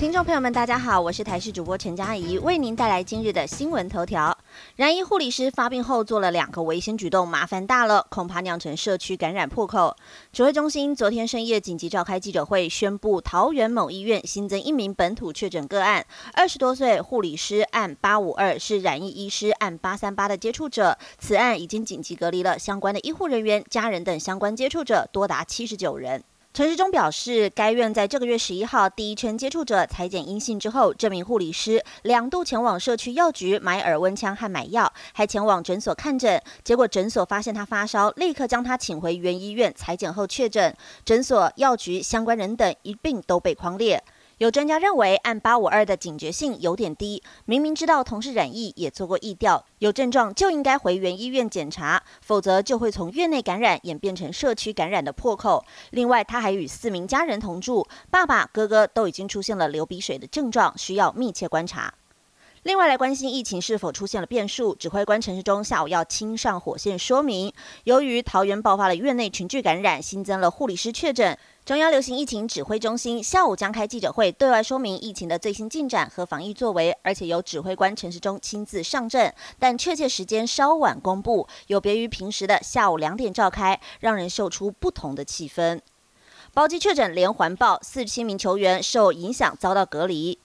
听众朋友们，大家好，我是台视主播陈佳怡，为您带来今日的新闻头条。然医护理师发病后做了两个危险举动，麻烦大了，恐怕酿成社区感染破口。指挥中心昨天深夜紧急召开记者会，宣布桃园某医院新增一名本土确诊个案，二十多岁护理师按八五二是染疫医师按八三八的接触者，此案已经紧急隔离了相关的医护人员、家人等相关接触者多达七十九人。陈时中表示，该院在这个月十一号第一圈接触者裁剪阴性之后，这名护理师两度前往社区药局买耳温枪和买药，还前往诊所看诊。结果诊所发现他发烧，立刻将他请回原医院裁剪后确诊。诊所、药局相关人等一并都被框列。有专家认为，按八五二的警觉性有点低。明明知道同事染疫，也做过疫调，有症状就应该回原医院检查，否则就会从院内感染演变成社区感染的破口。另外，他还与四名家人同住，爸爸、哥哥都已经出现了流鼻水的症状，需要密切观察。另外来关心疫情是否出现了变数，指挥官陈时中下午要亲上火线说明。由于桃园爆发了院内群聚感染，新增了护理师确诊，中央流行疫情指挥中心下午将开记者会，对外说明疫情的最新进展和防疫作为，而且由指挥官陈时中亲自上阵，但确切时间稍晚公布，有别于平时的下午两点召开，让人嗅出不同的气氛。包机确诊连环爆，四十七名球员受影响遭到隔离。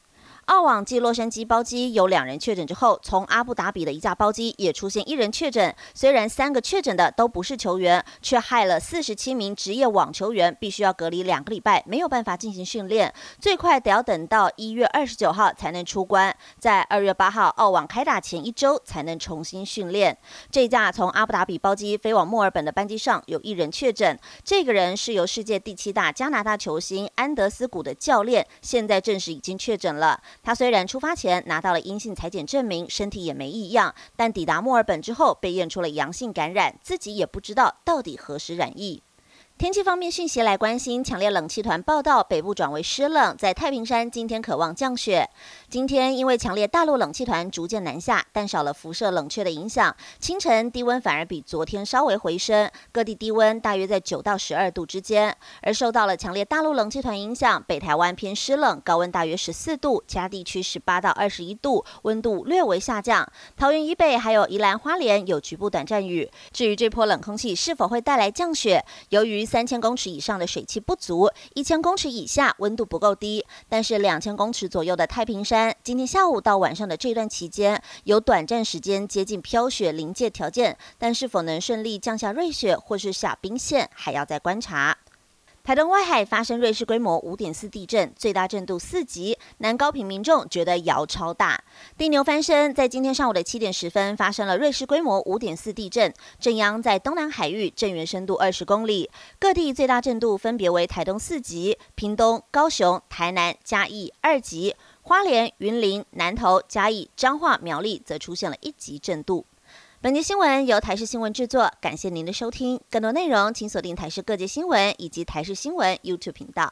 澳网继洛杉矶包机有两人确诊之后，从阿布达比的一架包机也出现一人确诊。虽然三个确诊的都不是球员，却害了四十七名职业网球员必须要隔离两个礼拜，没有办法进行训练，最快得要等到一月二十九号才能出关，在二月八号澳网开打前一周才能重新训练。这架从阿布达比包机飞往墨尔本的班机上有一人确诊，这个人是由世界第七大加拿大球星安德斯谷的教练，现在证实已经确诊了。他虽然出发前拿到了阴性裁剪证明，身体也没异样，但抵达墨尔本之后被验出了阳性感染，自己也不知道到底何时染疫。天气方面讯息来关心，强烈冷气团报道，北部转为湿冷，在太平山今天渴望降雪。今天因为强烈大陆冷气团逐渐南下，但少了辐射冷却的影响，清晨低温反而比昨天稍微回升，各地低温大约在九到十二度之间。而受到了强烈大陆冷气团影响，北台湾偏湿冷，高温大约十四度，其他地区十八到二十一度，温度略微下降。桃园以北还有宜兰花莲有局部短暂雨。至于这波冷空气是否会带来降雪，由于三千公尺以上的水汽不足，一千公尺以下温度不够低。但是两千公尺左右的太平山，今天下午到晚上的这段期间，有短暂时间接近飘雪临界条件，但是否能顺利降下瑞雪或是下冰线，还要再观察。台东外海发生瑞士规模五点四地震，最大震度四级，南高平民众觉得摇超大。地牛翻身，在今天上午的七点十分发生了瑞士规模五点四地震，震央在东南海域，震源深度二十公里。各地最大震度分别为台东四级，屏东、高雄、台南、嘉义二级，花莲、云林、南投、嘉义、彰化、苗栗则出现了一级震度。本节新闻由台视新闻制作，感谢您的收听。更多内容请锁定台视各界新闻以及台视新闻 YouTube 频道。